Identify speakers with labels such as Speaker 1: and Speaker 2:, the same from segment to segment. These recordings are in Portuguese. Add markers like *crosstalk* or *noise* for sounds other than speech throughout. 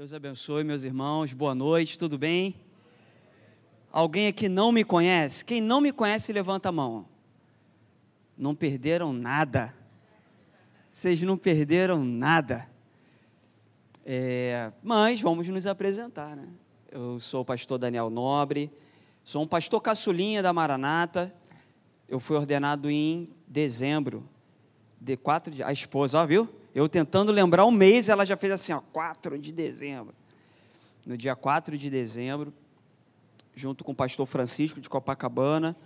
Speaker 1: Deus abençoe, meus irmãos. Boa noite, tudo bem? Alguém aqui não me conhece? Quem não me conhece, levanta a mão. Não perderam nada. Vocês não perderam nada. É, mas vamos nos apresentar, né? Eu sou o pastor Daniel Nobre, sou um pastor caçulinha da Maranata. Eu fui ordenado em dezembro, de quatro de, a esposa, ó, viu? Eu tentando lembrar o mês, ela já fez assim, ó, 4 de dezembro. No dia 4 de dezembro, junto com o pastor Francisco de Copacabana.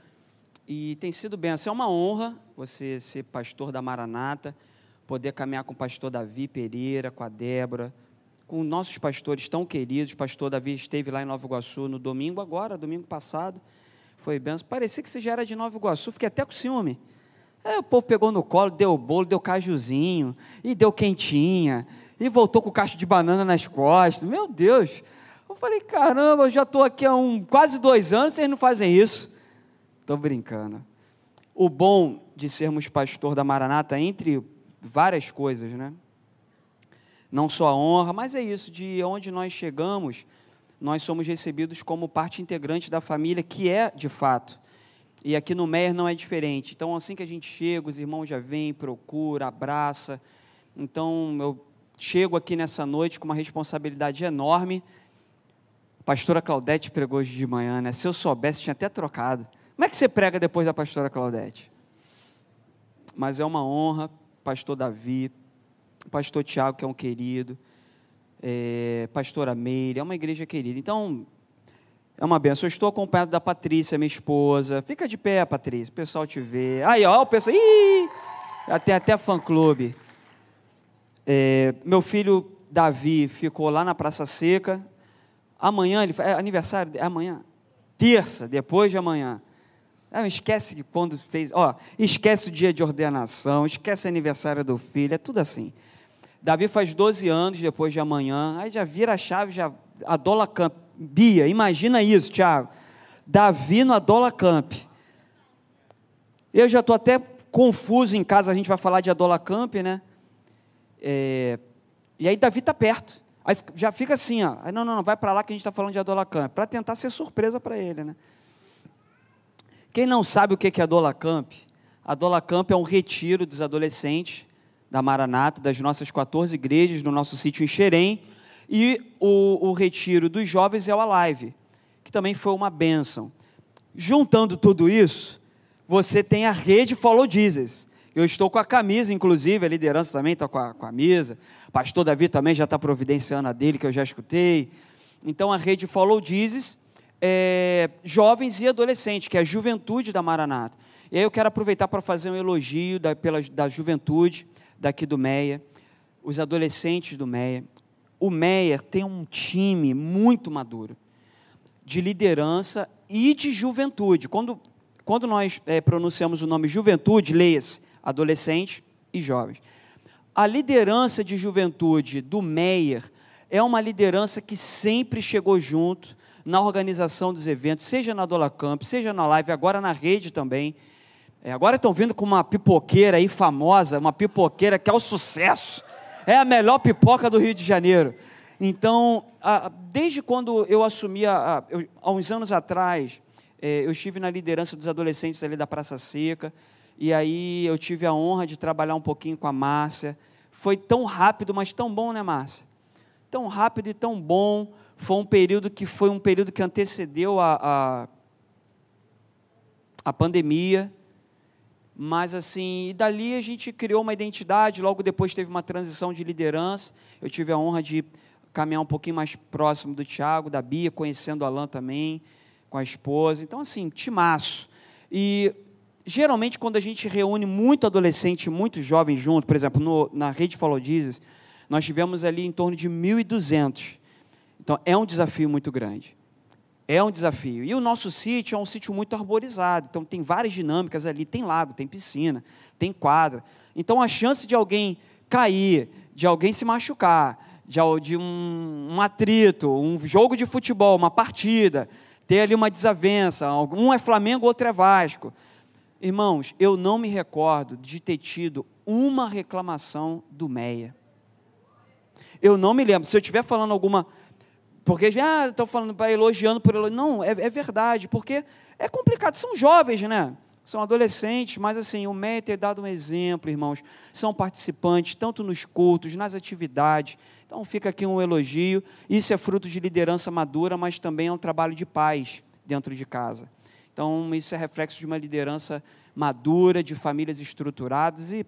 Speaker 1: E tem sido bem, assim, é uma honra você ser pastor da Maranata, poder caminhar com o pastor Davi Pereira, com a Débora, com nossos pastores tão queridos. O pastor Davi esteve lá em Nova Iguaçu no domingo agora, domingo passado. Foi benção. Parecia que você já era de Nova Iguaçu, fiquei até com ciúme. É, o povo pegou no colo, deu bolo, deu cajuzinho, e deu quentinha, e voltou com caixa de banana nas costas. Meu Deus! Eu falei, caramba, eu já estou aqui há um, quase dois anos, vocês não fazem isso. Estou brincando. O bom de sermos pastor da Maranata, entre várias coisas, né? Não só a honra, mas é isso, de onde nós chegamos, nós somos recebidos como parte integrante da família, que é de fato e aqui no Meyer não é diferente. Então, assim que a gente chega, os irmãos já vêm, procura, abraça. Então, eu chego aqui nessa noite com uma responsabilidade enorme. A pastora Claudete pregou hoje de manhã, né? Se eu soubesse, tinha até trocado. Como é que você prega depois da pastora Claudete? Mas é uma honra, pastor Davi, pastor Tiago, que é um querido, é, pastora Meire, é uma igreja querida. Então, é uma benção. Eu estou acompanhado da Patrícia, minha esposa. Fica de pé, Patrícia, o pessoal te vê. Aí, ó, o pessoal. Ih! Tem até fã-clube. É, meu filho Davi ficou lá na Praça Seca. Amanhã, ele, é aniversário, é amanhã. Terça, depois de amanhã. Ah, esquece que quando fez. Ó, esquece o dia de ordenação, esquece o aniversário do filho, é tudo assim. Davi faz 12 anos depois de amanhã, aí já vira a chave, já adola campo Bia, imagina isso, Tiago. Davi no Adola Camp. Eu já estou até confuso em casa, a gente vai falar de Adola Camp, né? É, e aí Davi está perto. Aí já fica assim, ó. Não, não, não, vai para lá que a gente está falando de Adola Camp. Para tentar ser surpresa para ele, né? Quem não sabe o que é Adola Camp? Adola Camp é um retiro dos adolescentes da Maranata, das nossas 14 igrejas, no nosso sítio em Xerém, e o, o retiro dos jovens é o Alive, que também foi uma bênção. Juntando tudo isso, você tem a rede Follow Jesus. Eu estou com a camisa, inclusive, a liderança também está com a, camisa. Pastor Davi também já está providenciando a dele, que eu já escutei. Então, a rede Follow Jesus, é, jovens e adolescentes, que é a juventude da Maranata. E aí eu quero aproveitar para fazer um elogio da, pela, da juventude daqui do Meia, os adolescentes do Meia o Meyer tem um time muito maduro de liderança e de juventude. Quando, quando nós é, pronunciamos o nome juventude, leia-se adolescentes e jovens. A liderança de juventude do Meyer é uma liderança que sempre chegou junto na organização dos eventos, seja na Dola Camp, seja na live, agora na rede também. É, agora estão vindo com uma pipoqueira aí famosa, uma pipoqueira que é o sucesso é a melhor pipoca do Rio de Janeiro. Então, desde quando eu assumi, há uns anos atrás, é, eu estive na liderança dos adolescentes ali da Praça Seca, e aí eu tive a honra de trabalhar um pouquinho com a Márcia. Foi tão rápido, mas tão bom, né, Márcia? Tão rápido e tão bom. Foi um período que foi um período que antecedeu a, a, a pandemia. Mas assim, e dali a gente criou uma identidade, logo depois teve uma transição de liderança. Eu tive a honra de caminhar um pouquinho mais próximo do Tiago, da Bia, conhecendo o Alain também, com a esposa. Então, assim, timaço. E geralmente quando a gente reúne muito adolescente, muito jovem junto, por exemplo, no, na rede Follow Jesus, nós tivemos ali em torno de 1.200. Então, é um desafio muito grande. É um desafio. E o nosso sítio é um sítio muito arborizado, então tem várias dinâmicas ali, tem lago, tem piscina, tem quadra. Então a chance de alguém cair, de alguém se machucar, de, de um, um, atrito, um jogo de futebol, uma partida, ter ali uma desavença, um é Flamengo, outro é Vasco. Irmãos, eu não me recordo de ter tido uma reclamação do Meia. Eu não me lembro. Se eu estiver falando alguma. Porque, ah, estou falando, elogiando por elogio. Não, é, é verdade, porque é complicado. São jovens, né? São adolescentes, mas assim, o MEI ter dado um exemplo, irmãos. São participantes, tanto nos cultos, nas atividades. Então fica aqui um elogio. Isso é fruto de liderança madura, mas também é um trabalho de paz dentro de casa. Então, isso é reflexo de uma liderança madura, de famílias estruturadas, e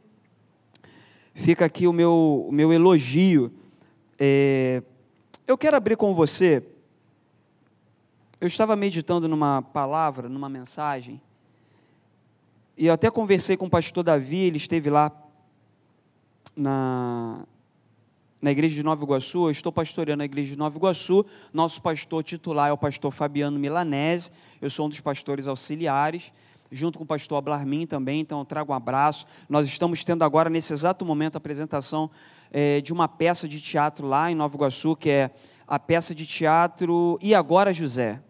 Speaker 1: fica aqui o meu, o meu elogio. É, eu quero abrir com você. Eu estava meditando numa palavra, numa mensagem, e eu até conversei com o pastor Davi, ele esteve lá na, na igreja de Nova Iguaçu, eu estou pastoreando a igreja de Nova Iguaçu, nosso pastor titular é o pastor Fabiano Milanese, eu sou um dos pastores auxiliares, junto com o pastor Ablarmin também, então eu trago um abraço. Nós estamos tendo agora, nesse exato momento, a apresentação é, de uma peça de teatro lá em Nova Iguaçu, que é a peça de teatro E Agora José,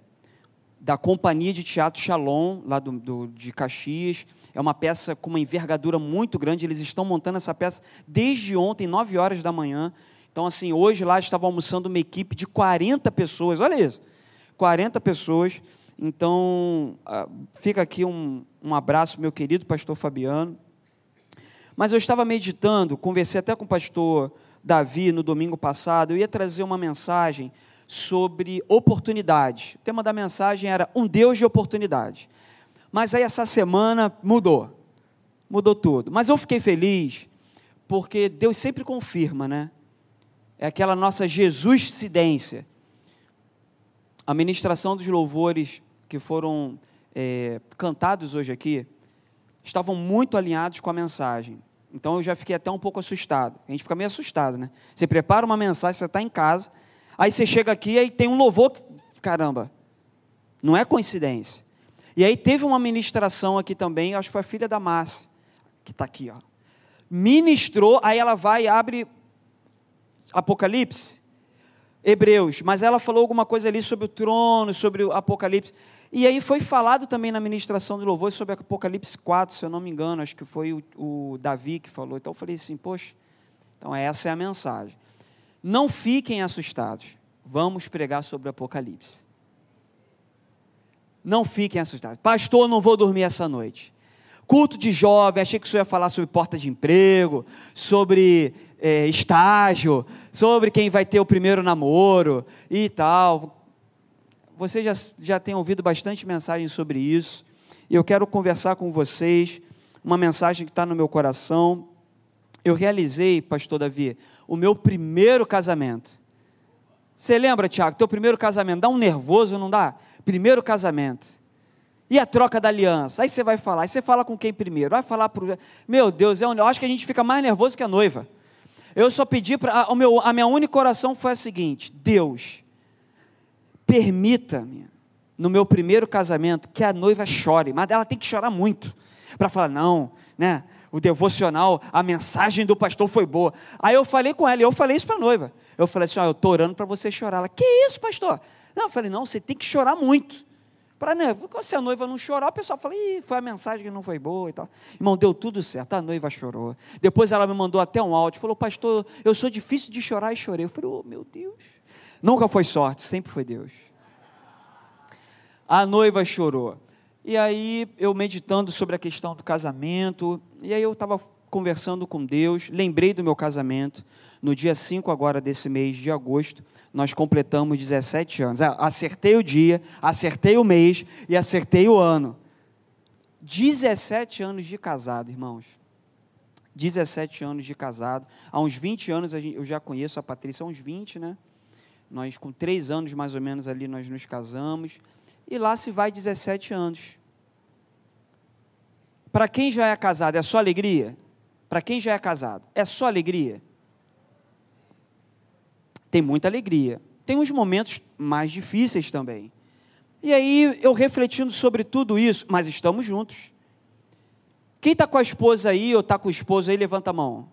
Speaker 1: da Companhia de Teatro Shalom, lá do, do, de Caxias. É uma peça com uma envergadura muito grande. Eles estão montando essa peça desde ontem, 9 horas da manhã. Então, assim, hoje lá estava almoçando uma equipe de 40 pessoas. Olha isso. 40 pessoas. Então, ah, fica aqui um, um abraço, meu querido pastor Fabiano. Mas eu estava meditando, conversei até com o pastor Davi no domingo passado. Eu ia trazer uma mensagem sobre oportunidade. O tema da mensagem era Um Deus de Oportunidade. Mas aí essa semana mudou. Mudou tudo. Mas eu fiquei feliz porque Deus sempre confirma, né? É aquela nossa Jesuscidência. A ministração dos louvores que foram é, cantados hoje aqui estavam muito alinhados com a mensagem. Então eu já fiquei até um pouco assustado. A gente fica meio assustado, né? Você prepara uma mensagem, você está em casa, aí você chega aqui e tem um louvor, caramba, não é coincidência. E aí teve uma ministração aqui também, acho que foi a filha da Márcia, que está aqui, ó. Ministrou, aí ela vai e abre Apocalipse, Hebreus, mas ela falou alguma coisa ali sobre o trono, sobre o Apocalipse. E aí foi falado também na ministração de louvor sobre Apocalipse 4, se eu não me engano, acho que foi o, o Davi que falou. Então eu falei assim, poxa, então essa é a mensagem. Não fiquem assustados. Vamos pregar sobre Apocalipse. Não fiquem assustados. Pastor, não vou dormir essa noite. Culto de jovem, achei que o senhor ia falar sobre porta de emprego, sobre é, estágio, sobre quem vai ter o primeiro namoro e tal. Você já, já tem ouvido bastante mensagem sobre isso. E eu quero conversar com vocês uma mensagem que está no meu coração. Eu realizei, pastor Davi, o meu primeiro casamento. Você lembra, Tiago, teu primeiro casamento? Dá um nervoso, não dá? primeiro casamento. E a troca da aliança? Aí você vai falar, aí você fala com quem primeiro? Vai falar para Meu Deus, eu acho que a gente fica mais nervoso que a noiva. Eu só pedi para. A minha única oração foi a seguinte: Deus, permita-me, no meu primeiro casamento, que a noiva chore, mas ela tem que chorar muito, para falar, não, né? O devocional, a mensagem do pastor foi boa. Aí eu falei com ela, e eu falei isso para a noiva. Eu falei assim: eu estou orando para você chorar. Ela, que isso, pastor? Não, eu falei, não, você tem que chorar muito. Para né, se a noiva não chorar, o pessoal fala, Ih, foi a mensagem que não foi boa e tal. Irmão, deu tudo certo, a noiva chorou. Depois ela me mandou até um áudio, falou, pastor, eu sou difícil de chorar e chorei. Eu falei, oh meu Deus. Nunca foi sorte, sempre foi Deus. A noiva chorou. E aí, eu meditando sobre a questão do casamento, e aí eu estava conversando com Deus, lembrei do meu casamento, no dia 5 agora desse mês de agosto, nós completamos 17 anos. Ah, acertei o dia, acertei o mês e acertei o ano. 17 anos de casado, irmãos. 17 anos de casado. Há uns 20 anos eu já conheço a Patrícia, há uns 20, né? Nós, com três anos mais ou menos ali, nós nos casamos. E lá se vai 17 anos. Para quem já é casado, é só alegria? Para quem já é casado, é só alegria? tem muita alegria. Tem uns momentos mais difíceis também. E aí, eu refletindo sobre tudo isso, mas estamos juntos. Quem está com a esposa aí ou está com o esposo aí, levanta a mão.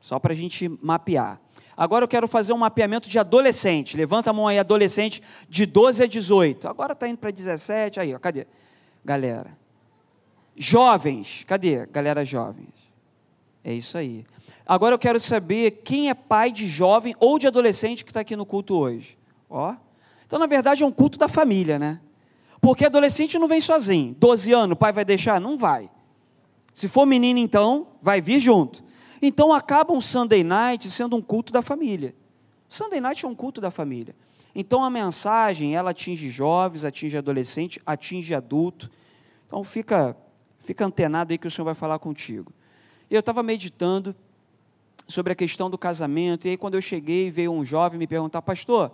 Speaker 1: Só para a gente mapear. Agora eu quero fazer um mapeamento de adolescente. Levanta a mão aí, adolescente de 12 a 18. Agora está indo para 17. Aí, ó, cadê? Galera. Jovens, cadê? Galera jovens. É isso aí. Agora eu quero saber quem é pai de jovem ou de adolescente que está aqui no culto hoje. Ó. Então, na verdade, é um culto da família, né? Porque adolescente não vem sozinho. 12 anos, o pai vai deixar? Não vai. Se for menino, então, vai vir junto. Então acaba um Sunday night sendo um culto da família. Sunday night é um culto da família. Então a mensagem, ela atinge jovens, atinge adolescente, atinge adulto. Então fica, fica antenado aí que o Senhor vai falar contigo. Eu estava meditando sobre a questão do casamento, e aí quando eu cheguei, veio um jovem me perguntar, pastor,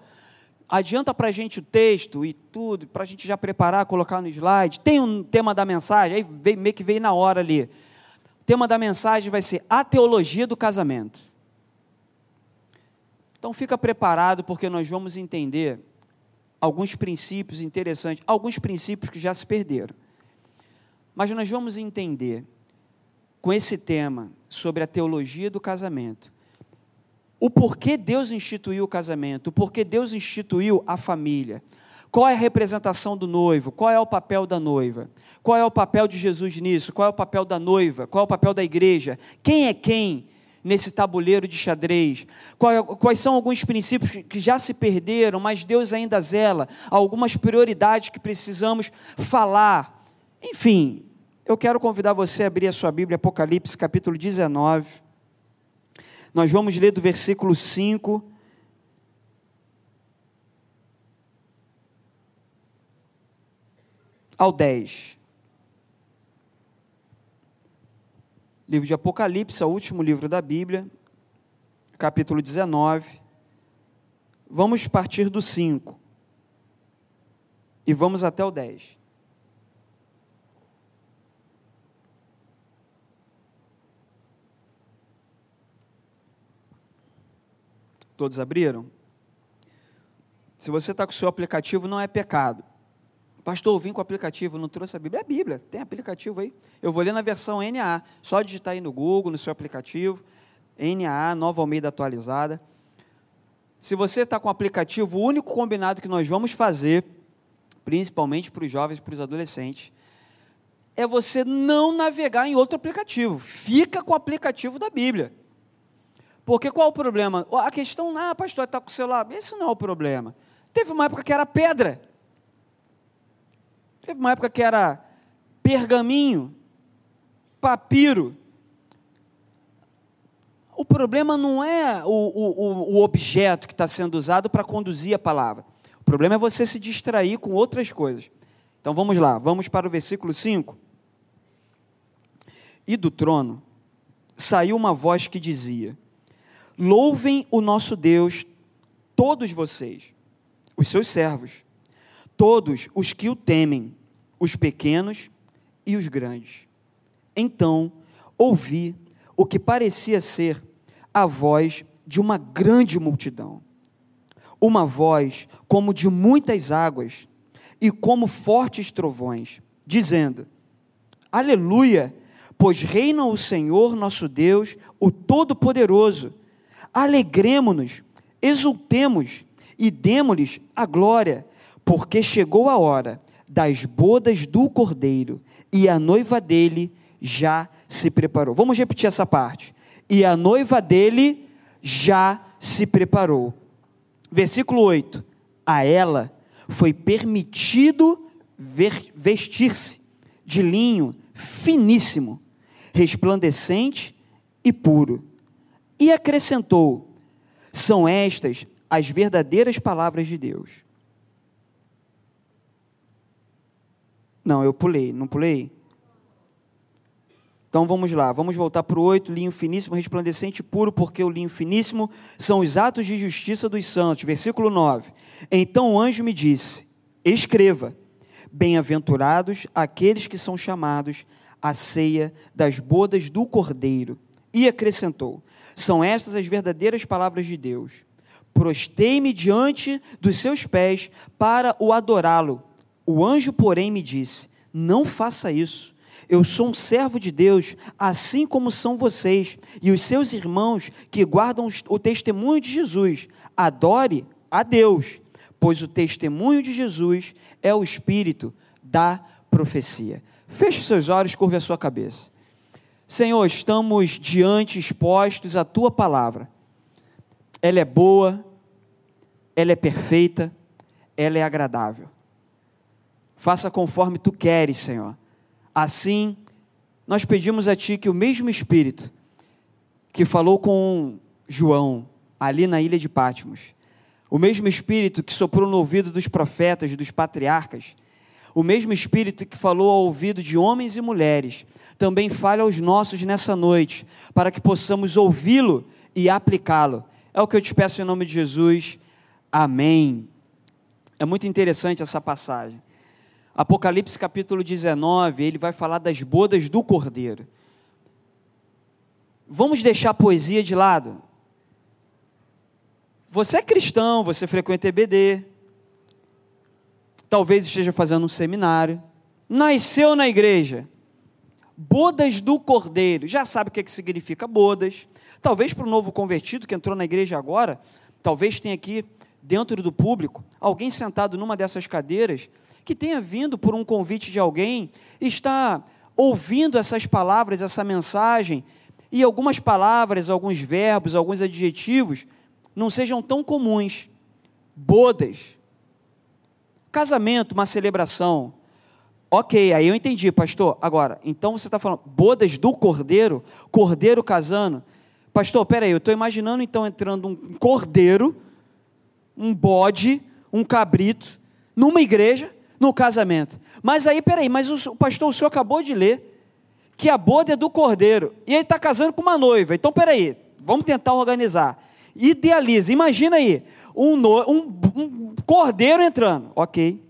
Speaker 1: adianta para a gente o texto e tudo, para a gente já preparar, colocar no slide, tem um tema da mensagem, aí veio, meio que veio na hora ali. Tema da mensagem vai ser a teologia do casamento. Então fica preparado, porque nós vamos entender alguns princípios interessantes, alguns princípios que já se perderam. Mas nós vamos entender com esse tema sobre a teologia do casamento, o porquê Deus instituiu o casamento, o porquê Deus instituiu a família, qual é a representação do noivo, qual é o papel da noiva, qual é o papel de Jesus nisso, qual é o papel da noiva, qual é o papel da igreja, quem é quem nesse tabuleiro de xadrez, é, quais são alguns princípios que já se perderam, mas Deus ainda zela, algumas prioridades que precisamos falar, enfim, eu quero convidar você a abrir a sua Bíblia, Apocalipse capítulo 19. Nós vamos ler do versículo 5 ao 10. Livro de Apocalipse, é o último livro da Bíblia, capítulo 19. Vamos partir do 5 e vamos até o 10. Todos abriram? Se você está com o seu aplicativo, não é pecado. Pastor, eu vim com o aplicativo, não trouxe a Bíblia. É a Bíblia, tem aplicativo aí. Eu vou ler na versão NA. Só digitar aí no Google, no seu aplicativo. NA, nova Almeida atualizada. Se você está com o aplicativo, o único combinado que nós vamos fazer, principalmente para os jovens, para os adolescentes, é você não navegar em outro aplicativo. Fica com o aplicativo da Bíblia. Porque qual o problema? A questão, ah, pastor, está com o celular. Esse não é o problema. Teve uma época que era pedra. Teve uma época que era pergaminho, papiro. O problema não é o, o, o objeto que está sendo usado para conduzir a palavra. O problema é você se distrair com outras coisas. Então vamos lá, vamos para o versículo 5. E do trono saiu uma voz que dizia: Louvem o nosso Deus, todos vocês, os seus servos, todos os que o temem, os pequenos e os grandes. Então ouvi o que parecia ser a voz de uma grande multidão, uma voz como de muitas águas e como fortes trovões, dizendo: Aleluia, pois reina o Senhor nosso Deus, o Todo-Poderoso alegremo-nos, exultemos e demos-lhes a glória, porque chegou a hora das bodas do cordeiro e a noiva dele já se preparou. Vamos repetir essa parte. E a noiva dele já se preparou. Versículo 8: A ela foi permitido vestir-se de linho finíssimo, resplandecente e puro e acrescentou: São estas as verdadeiras palavras de Deus. Não, eu pulei, não pulei? Então vamos lá, vamos voltar para o 8, linho finíssimo, resplandecente e puro, porque o linho finíssimo são os atos de justiça dos santos. Versículo 9. Então o anjo me disse: Escreva, bem-aventurados aqueles que são chamados à ceia das bodas do Cordeiro. E acrescentou: são estas as verdadeiras palavras de Deus. Prostei-me diante dos seus pés para o adorá-lo. O anjo, porém, me disse: Não faça isso. Eu sou um servo de Deus, assim como são vocês e os seus irmãos que guardam o testemunho de Jesus. Adore a Deus, pois o testemunho de Jesus é o espírito da profecia. Feche seus olhos, curva a sua cabeça. Senhor, estamos diante, expostos à tua palavra. Ela é boa, ela é perfeita, ela é agradável. Faça conforme tu queres, Senhor. Assim, nós pedimos a ti que o mesmo Espírito que falou com João ali na ilha de Patmos, o mesmo Espírito que soprou no ouvido dos profetas, dos patriarcas, o mesmo Espírito que falou ao ouvido de homens e mulheres, também fale aos nossos nessa noite, para que possamos ouvi-lo e aplicá-lo. É o que eu te peço em nome de Jesus. Amém. É muito interessante essa passagem. Apocalipse capítulo 19, ele vai falar das bodas do Cordeiro. Vamos deixar a poesia de lado? Você é cristão, você frequenta EBD, talvez esteja fazendo um seminário, nasceu na igreja, bodas do cordeiro, já sabe o que, é que significa bodas, talvez para o novo convertido que entrou na igreja agora, talvez tenha aqui dentro do público alguém sentado numa dessas cadeiras que tenha vindo por um convite de alguém, está ouvindo essas palavras, essa mensagem, e algumas palavras, alguns verbos, alguns adjetivos não sejam tão comuns. Bodas, casamento, uma celebração. Ok, aí eu entendi, pastor. Agora, então você está falando bodas do cordeiro, cordeiro casando. Pastor, peraí, eu estou imaginando então entrando um cordeiro, um bode, um cabrito, numa igreja, no casamento. Mas aí, peraí, mas o pastor, o senhor acabou de ler que a boda é do cordeiro e ele está casando com uma noiva. Então, peraí, vamos tentar organizar. Idealiza, imagina aí, um, no, um, um cordeiro entrando, ok.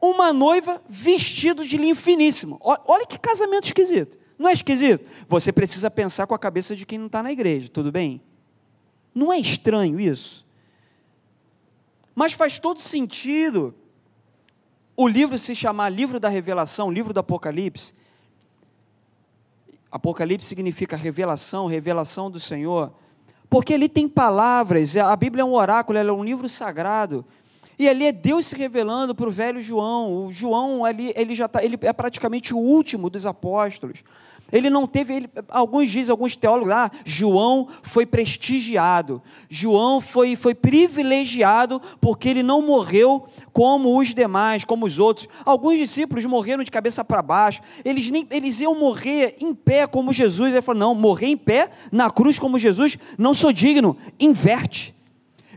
Speaker 1: Uma noiva vestido de linho finíssimo. Olha que casamento esquisito. Não é esquisito? Você precisa pensar com a cabeça de quem não está na igreja, tudo bem? Não é estranho isso? Mas faz todo sentido o livro se chamar livro da revelação, livro do Apocalipse. Apocalipse significa revelação, revelação do Senhor. Porque ali tem palavras, a Bíblia é um oráculo, ela é um livro sagrado. E ali é Deus se revelando para o velho João. O João ali, ele já tá, ele é praticamente o último dos apóstolos. Ele não teve, ele, alguns dizem, alguns teólogos, ah, João foi prestigiado, João foi, foi privilegiado porque ele não morreu como os demais, como os outros. Alguns discípulos morreram de cabeça para baixo, eles, nem, eles iam morrer em pé como Jesus. Ele falou: não, morrer em pé na cruz como Jesus, não sou digno, inverte.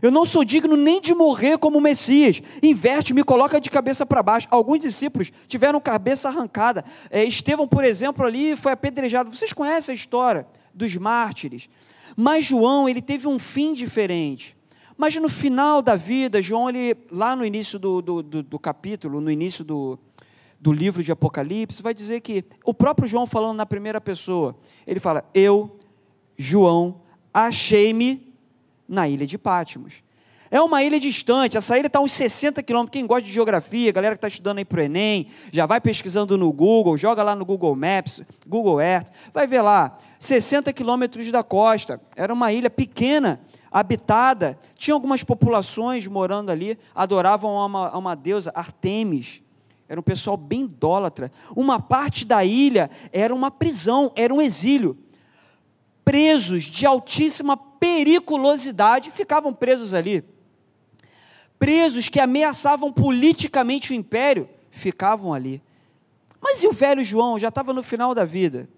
Speaker 1: Eu não sou digno nem de morrer como Messias. Inverte, me coloca de cabeça para baixo. Alguns discípulos tiveram cabeça arrancada. É, Estevão, por exemplo, ali foi apedrejado. Vocês conhecem a história dos mártires. Mas João, ele teve um fim diferente. Mas no final da vida, João, ele, lá no início do, do, do, do capítulo, no início do, do livro de Apocalipse, vai dizer que o próprio João falando na primeira pessoa, ele fala: Eu, João, achei-me na ilha de Pátimos. É uma ilha distante, essa ilha está a uns 60 quilômetros. Quem gosta de geografia, galera que está estudando aí para o Enem, já vai pesquisando no Google, joga lá no Google Maps, Google Earth, vai ver lá, 60 quilômetros da costa. Era uma ilha pequena, habitada, tinha algumas populações morando ali, adoravam uma, a uma deusa, Artemis. Era um pessoal bem idólatra. Uma parte da ilha era uma prisão, era um exílio presos de altíssima periculosidade ficavam presos ali. Presos que ameaçavam politicamente o império ficavam ali. Mas e o velho João já estava no final da vida?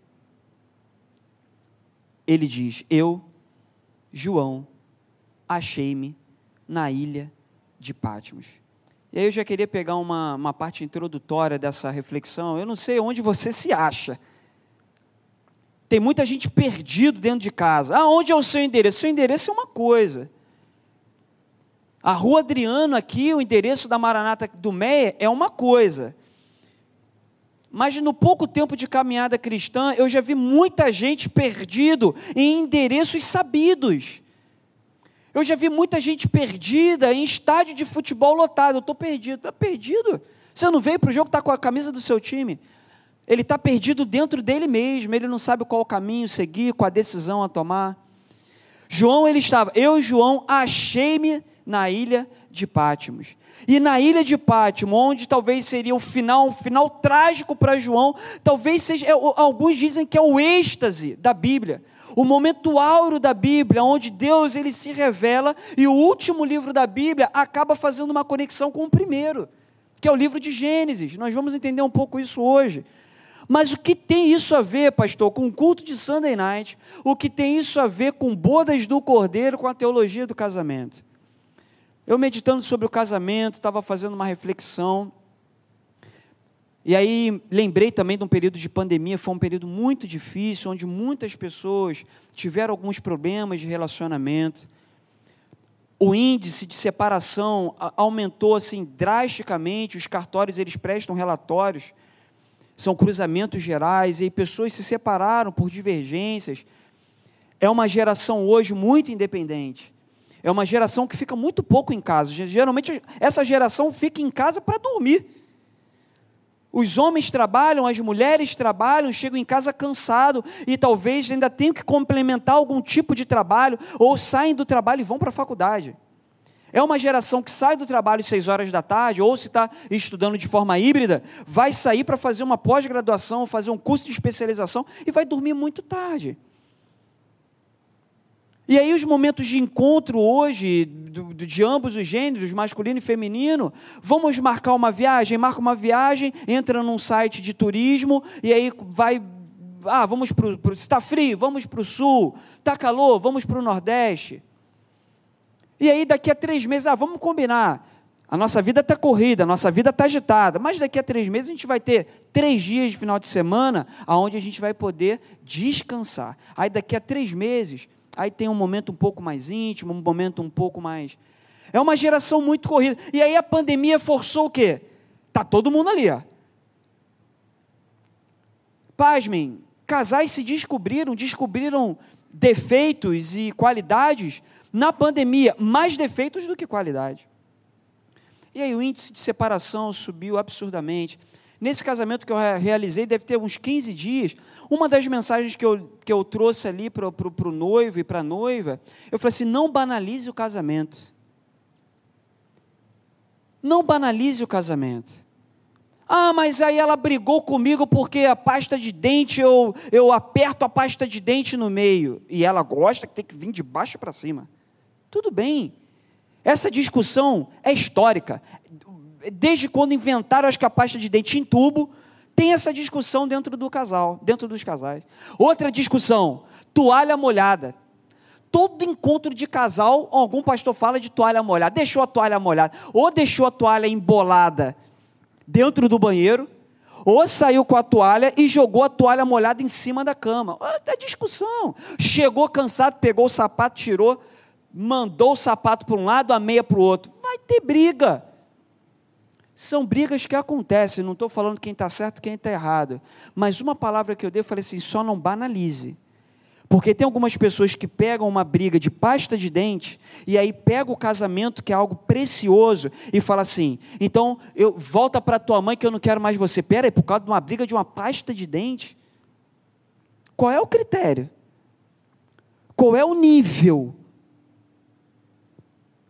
Speaker 1: Ele diz: Eu, João, achei-me na ilha de Patmos. E aí eu já queria pegar uma, uma parte introdutória dessa reflexão. Eu não sei onde você se acha tem muita gente perdido dentro de casa. Ah, onde é o seu endereço? Seu endereço é uma coisa. A rua Adriano aqui, o endereço da Maranata do Meia é uma coisa. Mas no pouco tempo de caminhada cristã, eu já vi muita gente perdido em endereços sabidos. Eu já vi muita gente perdida em estádio de futebol lotado. Eu estou perdido. Está perdido? Você não veio para o jogo, está com a camisa do seu time ele está perdido dentro dele mesmo, ele não sabe qual caminho seguir, qual decisão a tomar. João ele estava, eu João achei-me na ilha de Pátimos. E na ilha de Pátimo, onde talvez seria o final, um final trágico para João, talvez seja, é, alguns dizem que é o êxtase da Bíblia, o momento áureo da Bíblia, onde Deus ele se revela e o último livro da Bíblia acaba fazendo uma conexão com o primeiro, que é o livro de Gênesis. Nós vamos entender um pouco isso hoje. Mas o que tem isso a ver, pastor, com o culto de Sunday night? O que tem isso a ver com bodas do cordeiro, com a teologia do casamento? Eu meditando sobre o casamento, estava fazendo uma reflexão. E aí lembrei também de um período de pandemia, foi um período muito difícil, onde muitas pessoas tiveram alguns problemas de relacionamento. O índice de separação aumentou assim drasticamente, os cartórios eles prestam relatórios são cruzamentos gerais, e pessoas se separaram por divergências. É uma geração hoje muito independente. É uma geração que fica muito pouco em casa. Geralmente, essa geração fica em casa para dormir. Os homens trabalham, as mulheres trabalham, chegam em casa cansado e talvez ainda tenham que complementar algum tipo de trabalho, ou saem do trabalho e vão para a faculdade. É uma geração que sai do trabalho às seis horas da tarde, ou se está estudando de forma híbrida, vai sair para fazer uma pós-graduação, fazer um curso de especialização e vai dormir muito tarde. E aí os momentos de encontro hoje, de ambos os gêneros, masculino e feminino, vamos marcar uma viagem, marca uma viagem, entra num site de turismo, e aí vai, ah, vamos para o, está frio, vamos para o sul, está calor, vamos para o nordeste. E aí, daqui a três meses, ah, vamos combinar. A nossa vida está corrida, a nossa vida está agitada, mas daqui a três meses a gente vai ter três dias de final de semana onde a gente vai poder descansar. Aí daqui a três meses, aí tem um momento um pouco mais íntimo, um momento um pouco mais. É uma geração muito corrida. E aí a pandemia forçou o quê? Tá todo mundo ali, ó. Pasmem, casais se descobriram, descobriram defeitos e qualidades na pandemia, mais defeitos do que qualidade. E aí o índice de separação subiu absurdamente. Nesse casamento que eu realizei, deve ter uns 15 dias, uma das mensagens que eu, que eu trouxe ali para o noivo e para a noiva, eu falei assim: não banalize o casamento. Não banalize o casamento. Ah, mas aí ela brigou comigo porque a pasta de dente, eu, eu aperto a pasta de dente no meio. E ela gosta que tem que vir de baixo para cima. Tudo bem. Essa discussão é histórica. Desde quando inventaram as capaças de dente em tubo, tem essa discussão dentro do casal, dentro dos casais. Outra discussão, toalha molhada. Todo encontro de casal, algum pastor fala de toalha molhada. Deixou a toalha molhada, ou deixou a toalha embolada dentro do banheiro, ou saiu com a toalha e jogou a toalha molhada em cima da cama. É discussão. Chegou cansado, pegou o sapato, tirou, mandou o sapato para um lado, a meia para o outro. Vai ter briga. São brigas que acontecem, não estou falando quem está certo e quem está errado. Mas uma palavra que eu dei, eu falei assim: só não banalize. Porque tem algumas pessoas que pegam uma briga de pasta de dente e aí pega o casamento, que é algo precioso, e fala assim: então eu volta para tua mãe que eu não quero mais você. Pera aí, por causa de uma briga de uma pasta de dente. Qual é o critério? Qual é o nível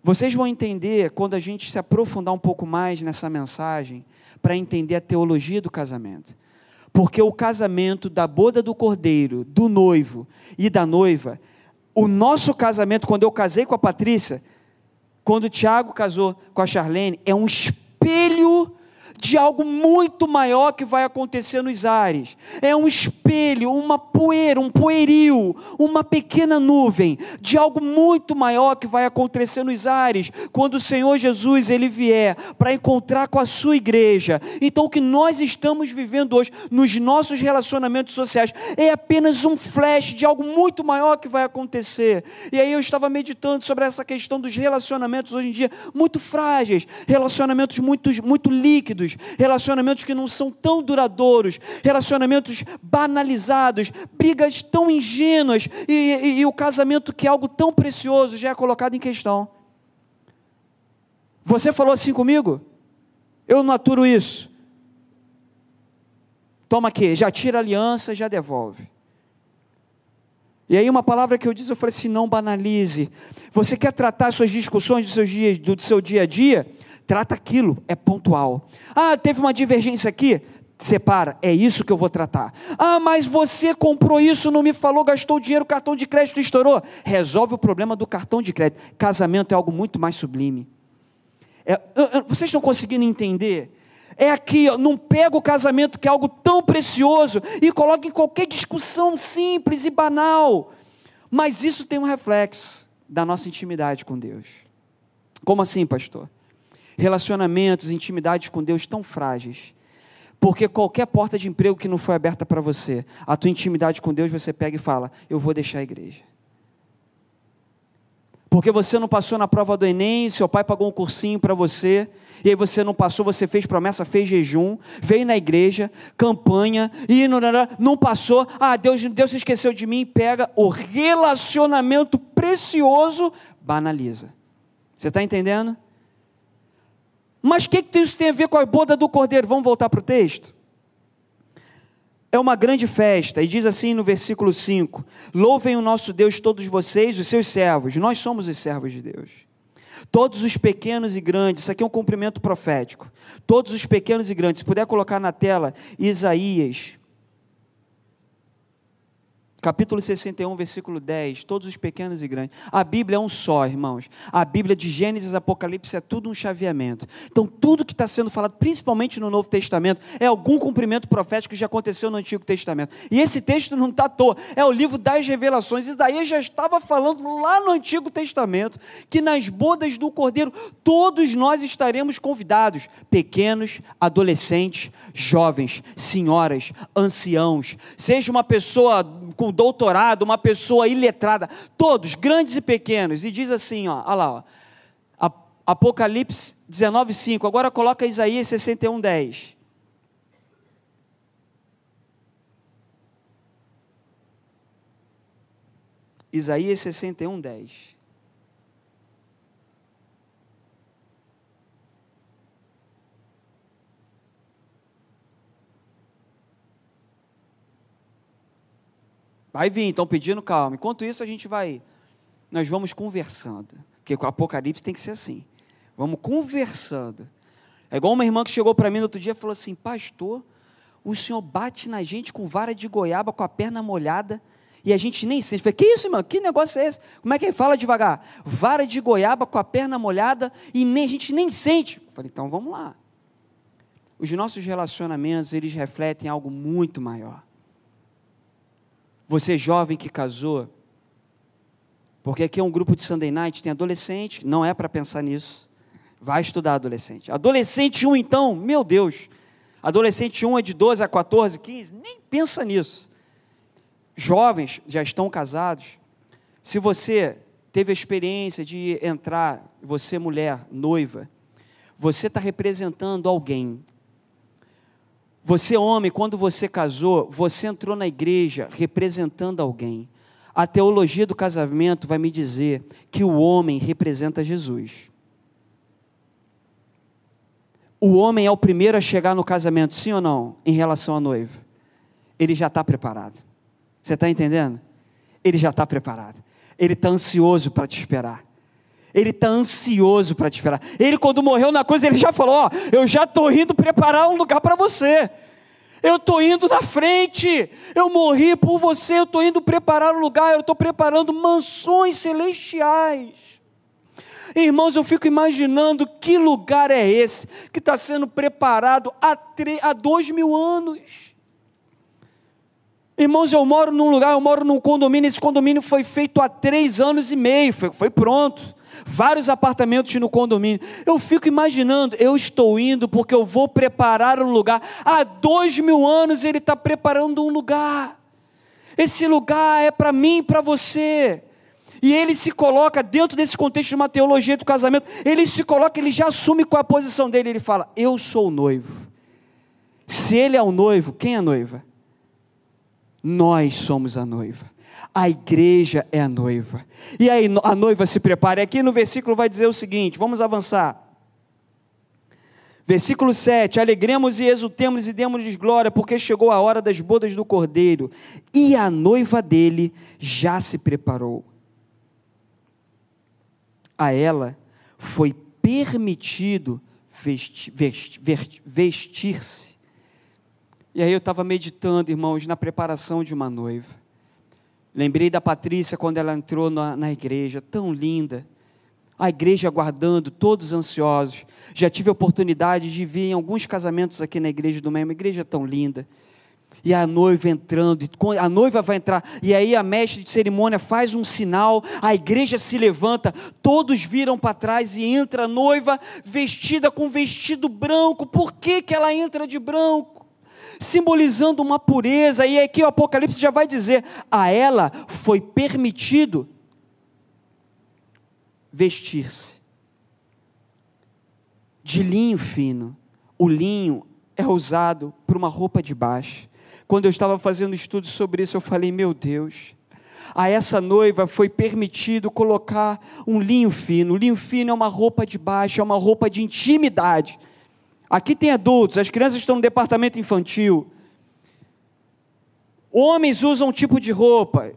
Speaker 1: vocês vão entender quando a gente se aprofundar um pouco mais nessa mensagem, para entender a teologia do casamento. Porque o casamento da boda do cordeiro, do noivo e da noiva, o nosso casamento, quando eu casei com a Patrícia, quando o Tiago casou com a Charlene, é um espelho de algo muito maior que vai acontecer nos ares. É um espelho, uma poeira, um poerio, uma pequena nuvem de algo muito maior que vai acontecer nos ares quando o Senhor Jesus ele vier para encontrar com a sua igreja. Então o que nós estamos vivendo hoje nos nossos relacionamentos sociais é apenas um flash de algo muito maior que vai acontecer. E aí eu estava meditando sobre essa questão dos relacionamentos hoje em dia muito frágeis, relacionamentos muito muito líquidos relacionamentos que não são tão duradouros, relacionamentos banalizados, brigas tão ingênuas e, e, e o casamento que é algo tão precioso já é colocado em questão. Você falou assim comigo? Eu não aturo isso. Toma aqui, já tira a aliança, já devolve. E aí uma palavra que eu disse, eu falei assim, não banalize. Você quer tratar suas discussões dos seus dias, do seu dia a dia? Trata aquilo, é pontual. Ah, teve uma divergência aqui? Separa, é isso que eu vou tratar. Ah, mas você comprou isso, não me falou, gastou dinheiro, cartão de crédito estourou. Resolve o problema do cartão de crédito. Casamento é algo muito mais sublime. É, vocês estão conseguindo entender? É aqui, ó, não pega o casamento, que é algo tão precioso, e coloca em qualquer discussão simples e banal. Mas isso tem um reflexo da nossa intimidade com Deus. Como assim, pastor? Relacionamentos, intimidades com Deus tão frágeis. Porque qualquer porta de emprego que não foi aberta para você, a tua intimidade com Deus, você pega e fala: Eu vou deixar a igreja. Porque você não passou na prova do Enem, seu pai pagou um cursinho para você, e aí você não passou, você fez promessa, fez jejum, veio na igreja, campanha, e não, não passou, ah, Deus, Deus esqueceu de mim, pega o relacionamento precioso, banaliza. Você está entendendo? Mas o que, que isso tem a ver com a boda do cordeiro? Vamos voltar para o texto? é uma grande festa, e diz assim no versículo 5: Louvem o nosso Deus, todos vocês, os seus servos, nós somos os servos de Deus. Todos os pequenos e grandes, isso aqui é um cumprimento profético. Todos os pequenos e grandes, se puder colocar na tela, Isaías capítulo 61, versículo 10, todos os pequenos e grandes. A Bíblia é um só, irmãos. A Bíblia de Gênesis Apocalipse é tudo um chaveamento. Então, tudo que está sendo falado, principalmente no Novo Testamento, é algum cumprimento profético que já aconteceu no Antigo Testamento. E esse texto não está à toa, é o livro das revelações. Isaías já estava falando lá no Antigo Testamento que nas bodas do Cordeiro todos nós estaremos convidados, pequenos, adolescentes, jovens, senhoras, anciãos, seja uma pessoa com doutorado, uma pessoa iletrada, todos, grandes e pequenos. E diz assim, ó, olha lá, ó, Apocalipse 19, 5. Agora coloca Isaías 61, 10. Isaías 61, 10. Vai vir, estão pedindo calma. Enquanto isso, a gente vai. Nós vamos conversando. Porque com o Apocalipse tem que ser assim. Vamos conversando. É igual uma irmã que chegou para mim no outro dia e falou assim: Pastor, o senhor bate na gente com vara de goiaba, com a perna molhada, e a gente nem sente. Eu falei: Que isso, irmão? Que negócio é esse? Como é que ele fala devagar? Vara de goiaba com a perna molhada e nem, a gente nem sente. Eu falei: Então vamos lá. Os nossos relacionamentos, eles refletem algo muito maior. Você jovem que casou, porque aqui é um grupo de Sunday Night, tem adolescente, não é para pensar nisso. Vai estudar adolescente. Adolescente 1, então, meu Deus. Adolescente 1 é de 12 a 14, 15, nem pensa nisso. Jovens já estão casados. Se você teve a experiência de entrar, você mulher, noiva, você está representando alguém você, homem, quando você casou, você entrou na igreja representando alguém. A teologia do casamento vai me dizer que o homem representa Jesus. O homem é o primeiro a chegar no casamento, sim ou não, em relação à noiva? Ele já está preparado. Você está entendendo? Ele já está preparado. Ele está ansioso para te esperar. Ele está ansioso para te esperar. Ele, quando morreu na coisa, ele já falou: Ó, eu já estou indo preparar um lugar para você. Eu estou indo na frente. Eu morri por você. Eu estou indo preparar um lugar. Eu estou preparando mansões celestiais. Irmãos, eu fico imaginando que lugar é esse que está sendo preparado há, há dois mil anos. Irmãos, eu moro num lugar, eu moro num condomínio. Esse condomínio foi feito há três anos e meio, foi, foi pronto vários apartamentos no condomínio. Eu fico imaginando, eu estou indo porque eu vou preparar um lugar. Há dois mil anos ele está preparando um lugar. Esse lugar é para mim e para você. E ele se coloca dentro desse contexto de uma teologia do casamento. Ele se coloca, ele já assume qual é a posição dele. Ele fala: Eu sou o noivo. Se ele é o noivo, quem é a noiva? Nós somos a noiva. A igreja é a noiva. E aí a noiva se prepara. Aqui no versículo vai dizer o seguinte: vamos avançar. Versículo 7: Alegremos e exultemos e demos-lhes glória, porque chegou a hora das bodas do cordeiro, e a noiva dele já se preparou. A ela foi permitido vestir-se. Vestir, vestir e aí eu estava meditando, irmãos, na preparação de uma noiva. Lembrei da Patrícia quando ela entrou na, na igreja, tão linda. A igreja aguardando, todos ansiosos. Já tive a oportunidade de vir em alguns casamentos aqui na igreja do uma igreja tão linda. E a noiva entrando, a noiva vai entrar, e aí a mestre de cerimônia faz um sinal, a igreja se levanta, todos viram para trás e entra a noiva vestida com vestido branco. Por que, que ela entra de branco? Simbolizando uma pureza, e aqui o Apocalipse já vai dizer: a ela foi permitido vestir-se de linho fino. O linho é usado para uma roupa de baixo. Quando eu estava fazendo estudo sobre isso, eu falei: meu Deus, a essa noiva foi permitido colocar um linho fino. O linho fino é uma roupa de baixo, é uma roupa de intimidade. Aqui tem adultos, as crianças estão no departamento infantil. Homens usam um tipo de roupa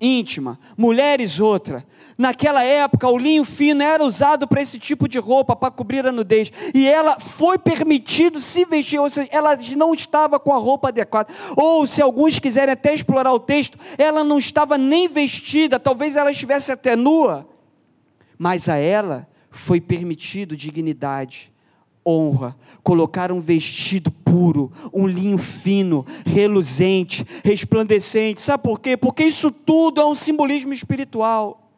Speaker 1: íntima, mulheres outra. Naquela época, o linho fino era usado para esse tipo de roupa, para cobrir a nudez. E ela foi permitido se vestir, ou seja, ela não estava com a roupa adequada. Ou, se alguns quiserem até explorar o texto, ela não estava nem vestida, talvez ela estivesse até nua. Mas a ela foi permitido dignidade honra, colocar um vestido puro, um linho fino, reluzente, resplandecente. Sabe por quê? Porque isso tudo é um simbolismo espiritual.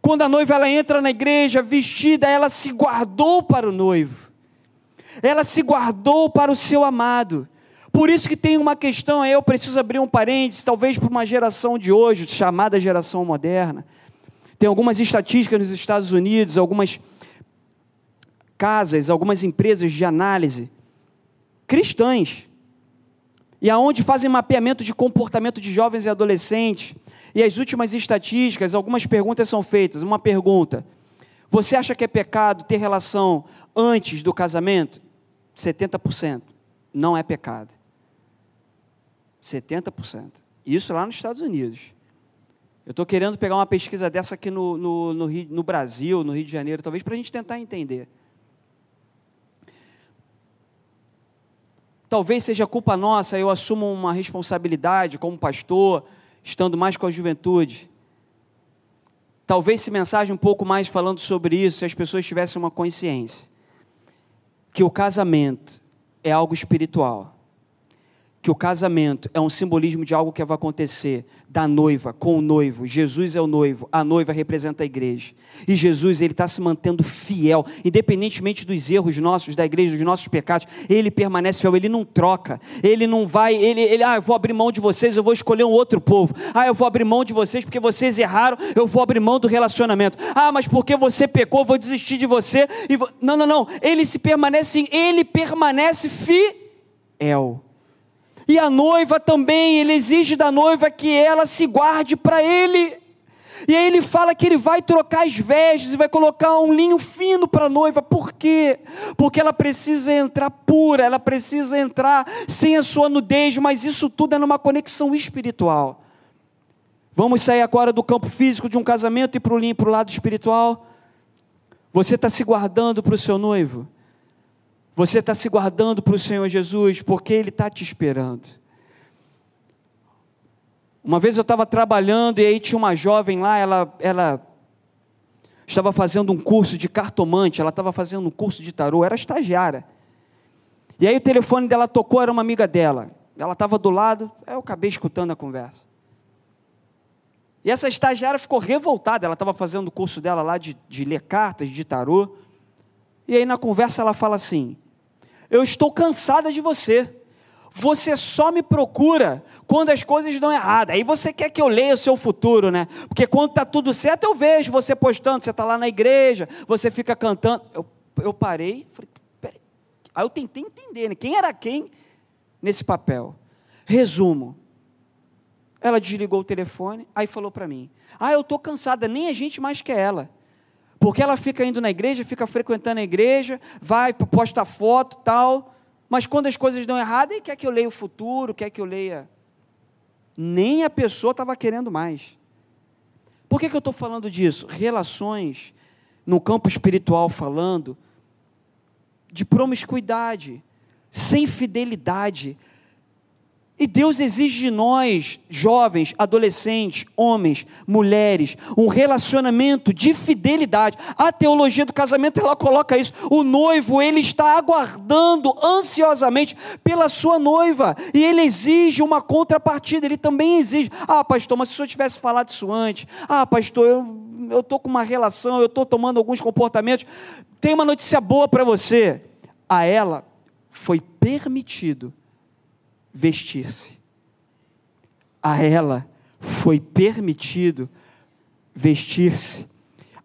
Speaker 1: Quando a noiva ela entra na igreja vestida, ela se guardou para o noivo. Ela se guardou para o seu amado. Por isso que tem uma questão, eu preciso abrir um parênteses, talvez para uma geração de hoje, chamada geração moderna. Tem algumas estatísticas nos Estados Unidos, algumas casas, algumas empresas de análise cristãs, e aonde fazem mapeamento de comportamento de jovens e adolescentes. E as últimas estatísticas, algumas perguntas são feitas. Uma pergunta: Você acha que é pecado ter relação antes do casamento? 70%. Não é pecado. 70%. Isso lá nos Estados Unidos. Eu estou querendo pegar uma pesquisa dessa aqui no, no, no, Rio, no Brasil, no Rio de Janeiro, talvez para a gente tentar entender. Talvez seja culpa nossa, eu assumo uma responsabilidade como pastor, estando mais com a juventude. Talvez se mensagem um pouco mais falando sobre isso, se as pessoas tivessem uma consciência que o casamento é algo espiritual, que o casamento é um simbolismo de algo que vai acontecer da noiva com o noivo. Jesus é o noivo, a noiva representa a igreja. E Jesus, ele está se mantendo fiel, independentemente dos erros nossos, da igreja, dos nossos pecados, ele permanece fiel, ele não troca, ele não vai, ele, ele, ah, eu vou abrir mão de vocês, eu vou escolher um outro povo. Ah, eu vou abrir mão de vocês porque vocês erraram, eu vou abrir mão do relacionamento. Ah, mas porque você pecou, eu vou desistir de você. E vou... Não, não, não, ele se permanece, ele permanece fiel. E a noiva também, ele exige da noiva que ela se guarde para ele. E aí ele fala que ele vai trocar as vestes e vai colocar um linho fino para a noiva. Por quê? Porque ela precisa entrar pura, ela precisa entrar sem a sua nudez, mas isso tudo é numa conexão espiritual. Vamos sair agora do campo físico de um casamento e para o lado espiritual? Você está se guardando para o seu noivo? Você está se guardando para o Senhor Jesus, porque Ele está te esperando. Uma vez eu estava trabalhando e aí tinha uma jovem lá, ela, ela estava fazendo um curso de cartomante, ela estava fazendo um curso de tarô, era estagiária. E aí o telefone dela tocou, era uma amiga dela. Ela estava do lado, eu acabei escutando a conversa. E essa estagiária ficou revoltada, ela estava fazendo o curso dela lá de, de ler cartas, de tarô. E aí na conversa ela fala assim: eu estou cansada de você. Você só me procura quando as coisas dão errado. Aí você quer que eu leia o seu futuro, né? Porque quando está tudo certo, eu vejo você postando, você está lá na igreja, você fica cantando. Eu, eu parei, falei, peraí. Aí eu tentei entender, né? Quem era quem nesse papel? Resumo. Ela desligou o telefone, aí falou para mim: Ah, eu estou cansada, nem a gente mais quer ela. Porque ela fica indo na igreja, fica frequentando a igreja, vai, posta foto tal, mas quando as coisas dão errado, ele quer que eu leia o futuro, quer que eu leia. Nem a pessoa estava querendo mais. Por que, que eu estou falando disso? Relações, no campo espiritual falando, de promiscuidade, sem fidelidade, e Deus exige de nós, jovens, adolescentes, homens, mulheres, um relacionamento de fidelidade. A teologia do casamento ela coloca isso. O noivo, ele está aguardando ansiosamente pela sua noiva, e ele exige uma contrapartida, ele também exige. Ah, pastor, mas se senhor tivesse falado isso antes. Ah, pastor, eu estou com uma relação, eu estou tomando alguns comportamentos. Tem uma notícia boa para você. A ela foi permitido vestir-se. A ela foi permitido vestir-se.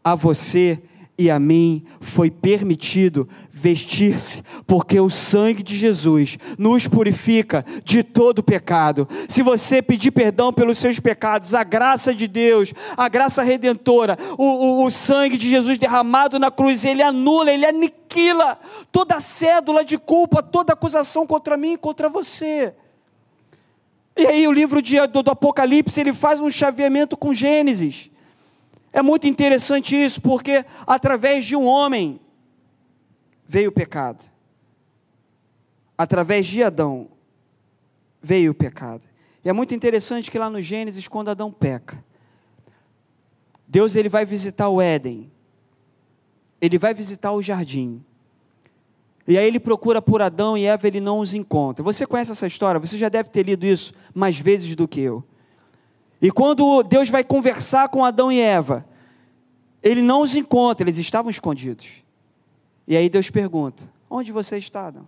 Speaker 1: A você e a mim foi permitido vestir-se, porque o sangue de Jesus nos purifica de todo pecado. Se você pedir perdão pelos seus pecados, a graça de Deus, a graça redentora, o, o, o sangue de Jesus derramado na cruz, ele anula, ele aniquila toda cédula de culpa, toda acusação contra mim e contra você. E aí o livro de, do, do Apocalipse ele faz um chaveamento com Gênesis. É muito interessante isso, porque através de um homem veio o pecado. Através de Adão veio o pecado. E é muito interessante que lá no Gênesis, quando Adão peca, Deus ele vai visitar o Éden. Ele vai visitar o jardim. E aí ele procura por Adão e Eva, ele não os encontra. Você conhece essa história? Você já deve ter lido isso mais vezes do que eu. E quando Deus vai conversar com Adão e Eva, ele não os encontra, eles estavam escondidos. E aí Deus pergunta: Onde vocês estavam?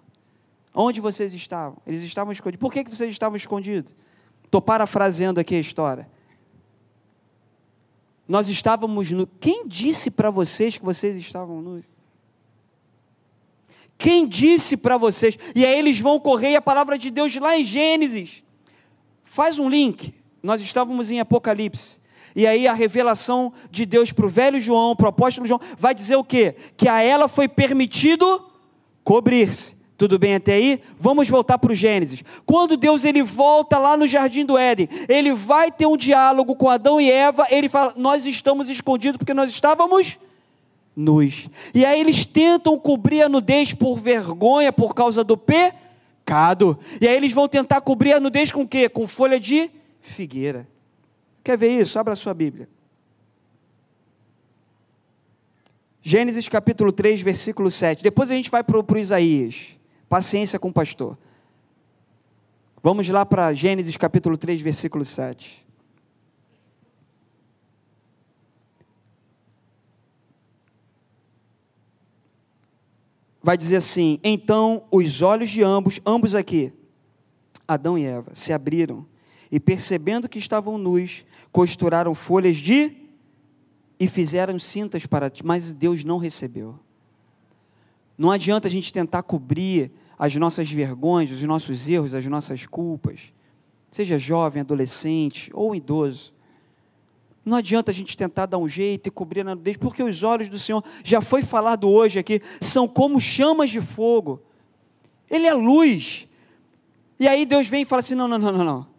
Speaker 1: Onde vocês estavam? Eles estavam escondidos. Por que, que vocês estavam escondidos? Estou parafraseando aqui a história. Nós estávamos nu. Quem disse para vocês que vocês estavam nus? Quem disse para vocês? E aí eles vão correr e a palavra de Deus lá em Gênesis. Faz um link. Nós estávamos em Apocalipse. E aí a revelação de Deus para o velho João, para o apóstolo João, vai dizer o quê? Que a ela foi permitido cobrir-se. Tudo bem até aí? Vamos voltar para o Gênesis. Quando Deus ele volta lá no jardim do Éden, ele vai ter um diálogo com Adão e Eva, ele fala: "Nós estamos escondidos porque nós estávamos nus. E aí eles tentam cobrir a nudez por vergonha, por causa do pecado. E aí eles vão tentar cobrir a nudez com o quê? Com folha de figueira. Quer ver isso? Abra a sua Bíblia. Gênesis capítulo 3, versículo 7. Depois a gente vai para o Isaías. Paciência com o pastor. Vamos lá para Gênesis capítulo 3, versículo 7. vai dizer assim: Então os olhos de ambos, ambos aqui, Adão e Eva, se abriram e percebendo que estavam nus, costuraram folhas de e fizeram cintas para ti, mas Deus não recebeu. Não adianta a gente tentar cobrir as nossas vergonhas, os nossos erros, as nossas culpas. Seja jovem, adolescente ou idoso. Não adianta a gente tentar dar um jeito e cobrir a nudez, porque os olhos do Senhor, já foi falado hoje aqui, são como chamas de fogo. Ele é luz. E aí Deus vem e fala assim: não, não, não, não, não.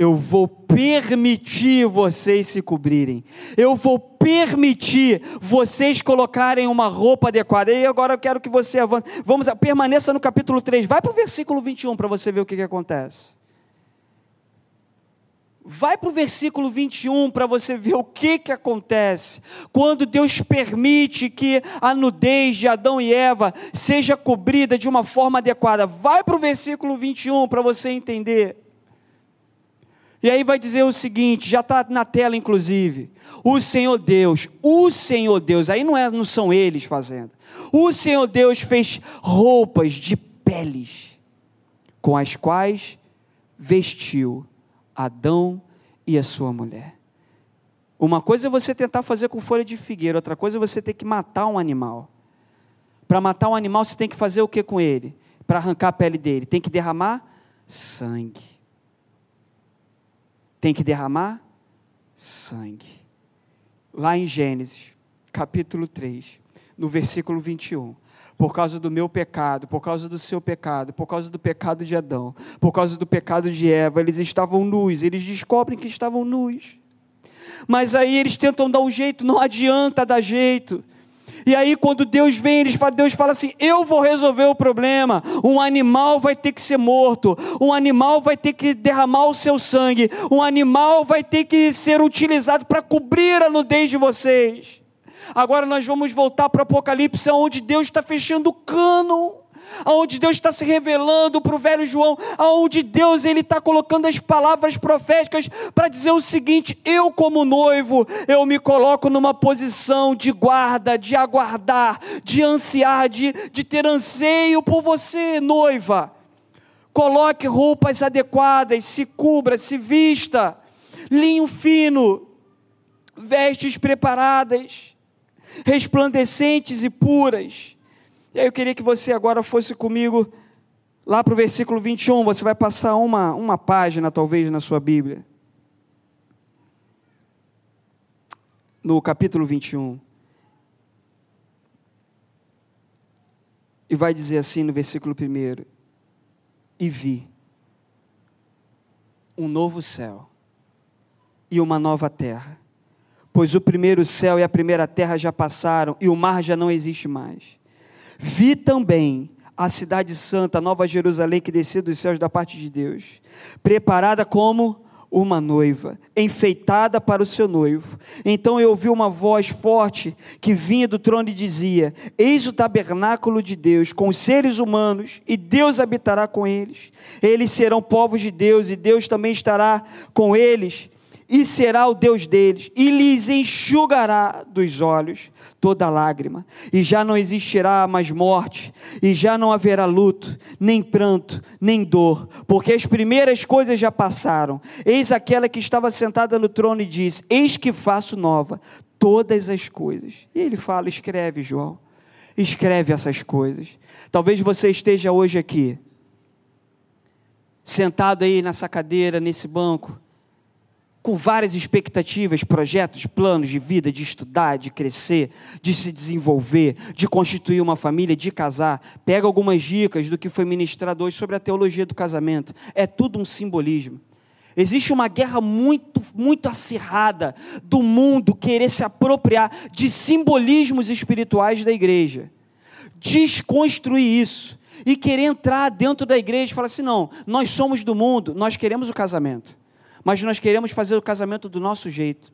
Speaker 1: Eu vou permitir vocês se cobrirem. Eu vou permitir vocês colocarem uma roupa adequada. E agora eu quero que você avance. Vamos, permaneça no capítulo 3. Vai para o versículo 21 para você ver o que, que acontece. Vai para o versículo 21 para você ver o que, que acontece. Quando Deus permite que a nudez de Adão e Eva seja cobrida de uma forma adequada. Vai para o versículo 21 para você entender. E aí vai dizer o seguinte, já está na tela inclusive. O Senhor Deus, o Senhor Deus, aí não, é, não são eles fazendo. O Senhor Deus fez roupas de peles, com as quais vestiu Adão e a sua mulher. Uma coisa é você tentar fazer com folha de figueira, outra coisa é você ter que matar um animal. Para matar um animal, você tem que fazer o que com ele? Para arrancar a pele dele? Tem que derramar sangue. Tem que derramar sangue. Lá em Gênesis, capítulo 3, no versículo 21 por causa do meu pecado, por causa do seu pecado, por causa do pecado de Adão, por causa do pecado de Eva, eles estavam nus, eles descobrem que estavam nus. Mas aí eles tentam dar um jeito, não adianta dar jeito. E aí, quando Deus vem, eles falam, Deus fala assim: Eu vou resolver o problema. Um animal vai ter que ser morto, um animal vai ter que derramar o seu sangue, um animal vai ter que ser utilizado para cobrir a nudez de vocês. Agora nós vamos voltar para o Apocalipse, onde Deus está fechando o cano, onde Deus está se revelando para o velho João, onde Deus ele está colocando as palavras proféticas para dizer o seguinte: eu como noivo, eu me coloco numa posição de guarda, de aguardar, de ansiar, de, de ter anseio por você, noiva. Coloque roupas adequadas, se cubra, se vista, linho fino, vestes preparadas resplandecentes e puras. E aí eu queria que você agora fosse comigo lá para o versículo 21. Você vai passar uma, uma página, talvez, na sua Bíblia. No capítulo 21. E vai dizer assim no versículo 1: E vi um novo céu e uma nova terra pois o primeiro céu e a primeira terra já passaram e o mar já não existe mais. Vi também a cidade santa, nova Jerusalém que descia dos céus da parte de Deus, preparada como uma noiva, enfeitada para o seu noivo. Então eu ouvi uma voz forte que vinha do trono e dizia: Eis o tabernáculo de Deus com os seres humanos, e Deus habitará com eles. Eles serão povos de Deus, e Deus também estará com eles e será o Deus deles, e lhes enxugará dos olhos toda lágrima, e já não existirá mais morte, e já não haverá luto, nem pranto, nem dor, porque as primeiras coisas já passaram. Eis aquela que estava sentada no trono e diz: Eis que faço nova todas as coisas. E ele fala: Escreve, João, escreve essas coisas. Talvez você esteja hoje aqui, sentado aí nessa cadeira, nesse banco com várias expectativas, projetos, planos de vida, de estudar, de crescer, de se desenvolver, de constituir uma família, de casar. Pega algumas dicas do que foi ministrado hoje sobre a teologia do casamento. É tudo um simbolismo. Existe uma guerra muito, muito acirrada do mundo querer se apropriar de simbolismos espirituais da igreja. Desconstruir isso e querer entrar dentro da igreja e falar assim: não, nós somos do mundo, nós queremos o casamento mas nós queremos fazer o casamento do nosso jeito.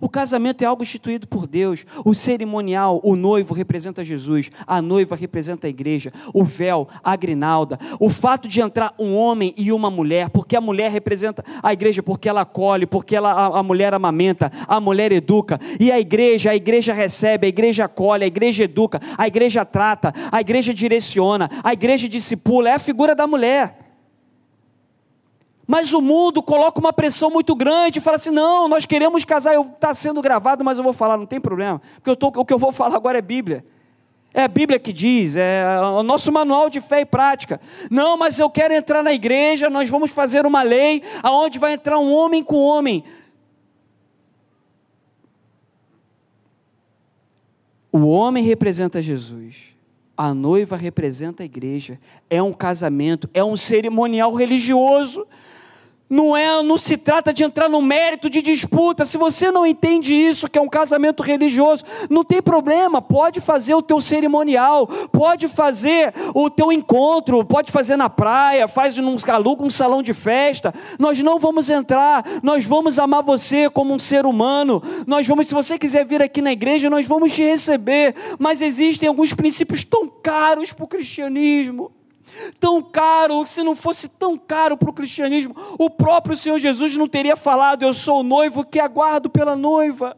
Speaker 1: O casamento é algo instituído por Deus. O cerimonial, o noivo representa Jesus, a noiva representa a igreja, o véu, a grinalda. O fato de entrar um homem e uma mulher, porque a mulher representa a igreja, porque ela acolhe, porque ela, a, a mulher amamenta, a mulher educa. E a igreja, a igreja recebe, a igreja acolhe, a igreja educa, a igreja trata, a igreja direciona, a igreja discipula. É a figura da mulher. Mas o mundo coloca uma pressão muito grande e fala assim: não, nós queremos casar. Está sendo gravado, mas eu vou falar, não tem problema. Porque eu tô, o que eu vou *laughs* falar agora é Bíblia. É a Bíblia que diz, é o nosso manual de fé e prática. Não, mas eu quero entrar na igreja, nós vamos fazer uma lei aonde vai entrar um homem com homem. O homem representa Jesus, a noiva representa a igreja. É um casamento, é um cerimonial religioso. Não, é, não se trata de entrar no mérito de disputa. Se você não entende isso, que é um casamento religioso, não tem problema. Pode fazer o teu cerimonial, pode fazer o teu encontro, pode fazer na praia, faz num um salão de festa. Nós não vamos entrar. Nós vamos amar você como um ser humano. Nós vamos, se você quiser vir aqui na igreja, nós vamos te receber. Mas existem alguns princípios tão caros para o cristianismo tão caro, se não fosse tão caro para o cristianismo, o próprio Senhor Jesus não teria falado: Eu sou o noivo que aguardo pela noiva.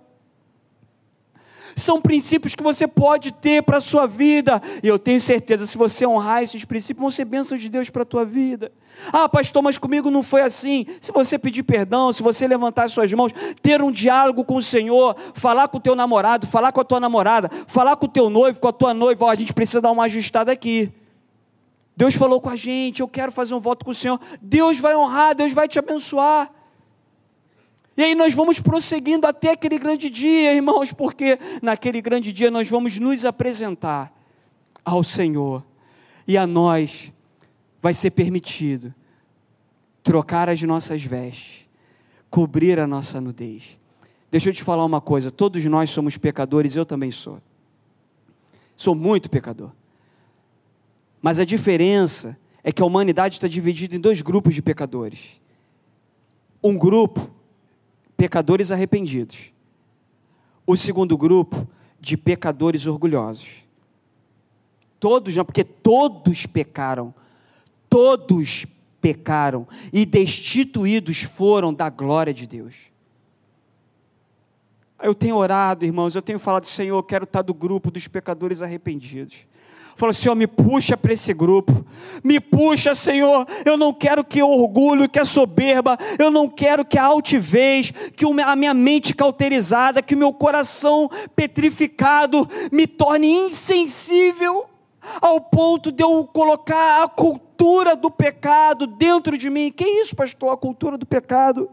Speaker 1: São princípios que você pode ter para a sua vida, e eu tenho certeza, se você honrar esses princípios, vão ser bênçãos de Deus para a tua vida. Ah, pastor, mas comigo não foi assim. Se você pedir perdão, se você levantar as suas mãos, ter um diálogo com o Senhor, falar com o teu namorado, falar com a tua namorada, falar com o teu noivo, com a tua noiva, a gente precisa dar uma ajustada aqui. Deus falou com a gente, eu quero fazer um voto com o Senhor. Deus vai honrar, Deus vai te abençoar. E aí nós vamos prosseguindo até aquele grande dia, irmãos, porque naquele grande dia nós vamos nos apresentar ao Senhor. E a nós vai ser permitido trocar as nossas vestes, cobrir a nossa nudez. Deixa eu te falar uma coisa: todos nós somos pecadores, eu também sou. Sou muito pecador. Mas a diferença é que a humanidade está dividida em dois grupos de pecadores. Um grupo, pecadores arrependidos. O segundo grupo, de pecadores orgulhosos. Todos, porque todos pecaram. Todos pecaram e destituídos foram da glória de Deus. Eu tenho orado, irmãos, eu tenho falado, Senhor, eu quero estar do grupo dos pecadores arrependidos. Falou, Senhor, me puxa para esse grupo. Me puxa, Senhor. Eu não quero que o orgulho, que a soberba, eu não quero que a altivez, que a minha mente cauterizada, que o meu coração petrificado me torne insensível ao ponto de eu colocar a cultura do pecado dentro de mim. Que isso, pastor? A cultura do pecado?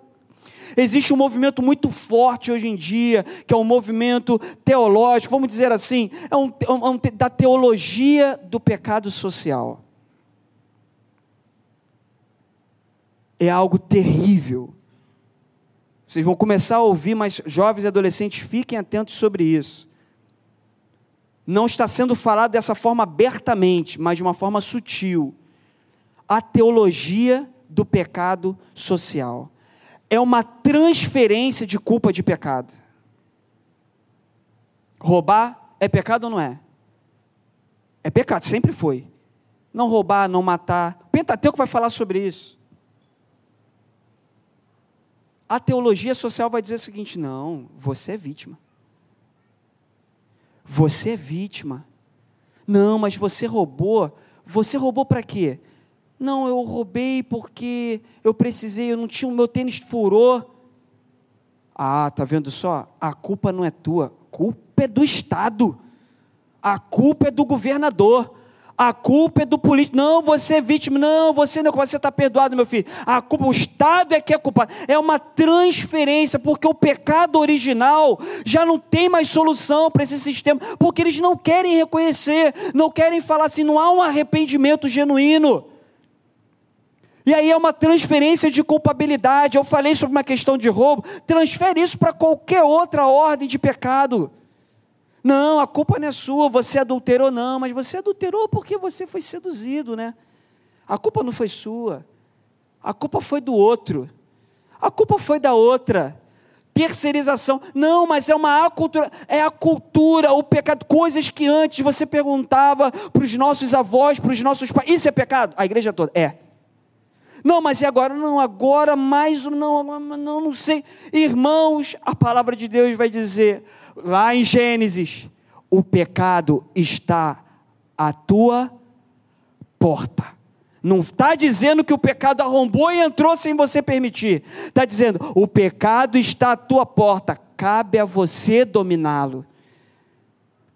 Speaker 1: Existe um movimento muito forte hoje em dia, que é um movimento teológico, vamos dizer assim, é um, é um, da teologia do pecado social. É algo terrível. Vocês vão começar a ouvir, mas jovens e adolescentes, fiquem atentos sobre isso. Não está sendo falado dessa forma abertamente, mas de uma forma sutil. A teologia do pecado social é uma transferência de culpa de pecado. Roubar é pecado ou não é? É pecado, sempre foi. Não roubar, não matar. O Pentateuco vai falar sobre isso. A teologia social vai dizer o seguinte: não, você é vítima. Você é vítima. Não, mas você roubou. Você roubou para quê? Não, eu roubei porque eu precisei, eu não tinha, o meu tênis furou. Ah, tá vendo só? A culpa não é tua, a culpa é do Estado. A culpa é do governador. A culpa é do político. Não, você é vítima. Não, você não. Você está perdoado, meu filho. A culpa, o Estado é que é culpado. É uma transferência, porque o pecado original já não tem mais solução para esse sistema, porque eles não querem reconhecer, não querem falar assim, não há um arrependimento genuíno. E aí é uma transferência de culpabilidade. Eu falei sobre uma questão de roubo, transfere isso para qualquer outra ordem de pecado. Não, a culpa não é sua, você adulterou, não, mas você adulterou porque você foi seduzido, né? A culpa não foi sua, a culpa foi do outro, a culpa foi da outra. Terceirização, não, mas é uma cultura, é a cultura, o pecado, coisas que antes você perguntava para os nossos avós, para os nossos pais, isso é pecado? A igreja toda, é. Não, mas e agora? Não, agora mais, não, não, não sei. Irmãos, a palavra de Deus vai dizer, lá em Gênesis, o pecado está à tua porta. Não está dizendo que o pecado arrombou e entrou sem você permitir. Está dizendo, o pecado está à tua porta, cabe a você dominá-lo.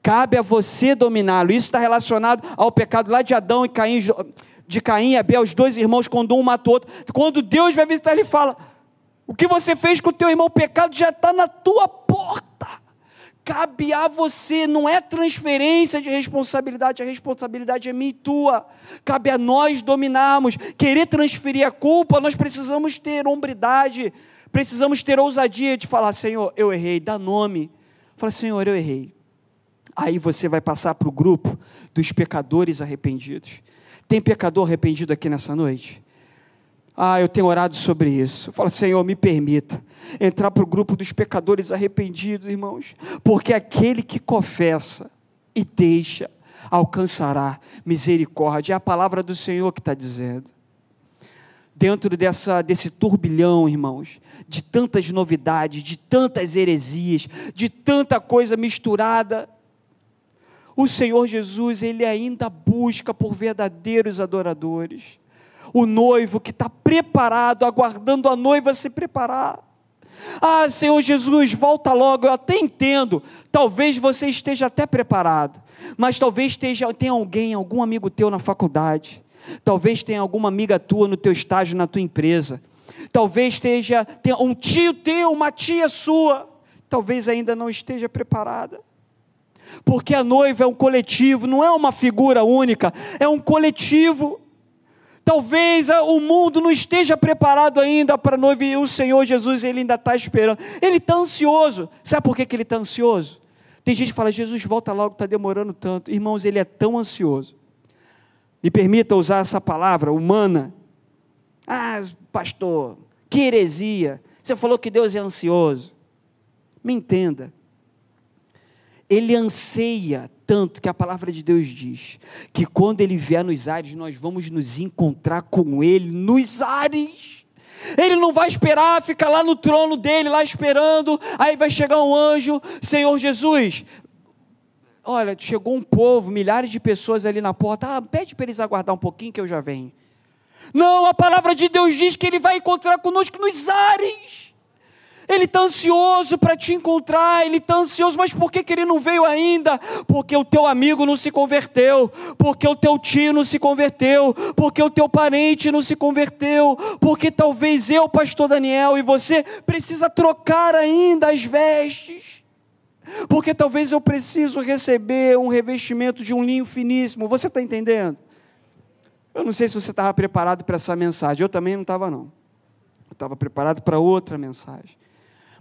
Speaker 1: Cabe a você dominá-lo. Isso está relacionado ao pecado lá de Adão e Caim de Caim e Abel, os dois irmãos, quando um mata o outro. Quando Deus vai visitar, ele fala: O que você fez com o teu irmão, o pecado já está na tua porta. Cabe a você, não é transferência de responsabilidade, a responsabilidade é minha e tua. Cabe a nós dominarmos. Querer transferir a culpa, nós precisamos ter hombridade, precisamos ter ousadia de falar: Senhor, eu errei, dá nome. Fala, Senhor, eu errei. Aí você vai passar para o grupo dos pecadores arrependidos. Tem pecador arrependido aqui nessa noite? Ah, eu tenho orado sobre isso. Fala, Senhor, me permita entrar para o grupo dos pecadores arrependidos, irmãos, porque aquele que confessa e deixa alcançará misericórdia. É a palavra do Senhor que está dizendo. Dentro dessa, desse turbilhão, irmãos, de tantas novidades, de tantas heresias, de tanta coisa misturada, o Senhor Jesus, ele ainda busca por verdadeiros adoradores. O noivo que está preparado, aguardando a noiva se preparar. Ah, Senhor Jesus, volta logo. Eu até entendo. Talvez você esteja até preparado, mas talvez esteja, tenha alguém, algum amigo teu na faculdade. Talvez tenha alguma amiga tua no teu estágio, na tua empresa Talvez esteja um tio teu, uma tia sua, talvez ainda não esteja preparada. Porque a noiva é um coletivo, não é uma figura única, é um coletivo. Talvez o mundo não esteja preparado ainda para noiva e o Senhor Jesus ele ainda está esperando. Ele está ansioso. Sabe por que, que ele está ansioso? Tem gente que fala, Jesus, volta logo, está demorando tanto. Irmãos, ele é tão ansioso. Me permita usar essa palavra humana. Ah, pastor, que heresia. Você falou que Deus é ansioso. Me entenda. Ele anseia tanto que a palavra de Deus diz que quando ele vier nos ares, nós vamos nos encontrar com ele nos ares. Ele não vai esperar, ficar lá no trono dele, lá esperando. Aí vai chegar um anjo, Senhor Jesus. Olha, chegou um povo, milhares de pessoas ali na porta. Ah, pede para eles aguardar um pouquinho que eu já venho. Não, a palavra de Deus diz que ele vai encontrar conosco nos ares. Ele está ansioso para te encontrar, ele está ansioso, mas por que, que ele não veio ainda? Porque o teu amigo não se converteu, porque o teu tio não se converteu, porque o teu parente não se converteu, porque talvez eu, pastor Daniel, e você precisa trocar ainda as vestes. Porque talvez eu preciso receber um revestimento de um linho finíssimo. Você está entendendo? Eu não sei se você estava preparado para essa mensagem. Eu também não estava, não. Eu estava preparado para outra mensagem.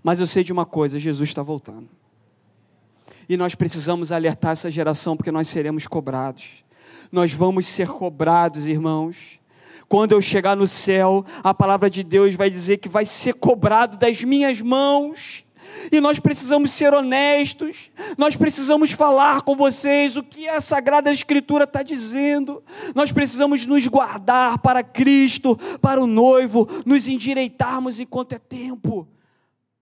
Speaker 1: Mas eu sei de uma coisa: Jesus está voltando. E nós precisamos alertar essa geração, porque nós seremos cobrados. Nós vamos ser cobrados, irmãos. Quando eu chegar no céu, a palavra de Deus vai dizer que vai ser cobrado das minhas mãos. E nós precisamos ser honestos, nós precisamos falar com vocês o que a Sagrada Escritura está dizendo. Nós precisamos nos guardar para Cristo, para o noivo, nos endireitarmos enquanto é tempo.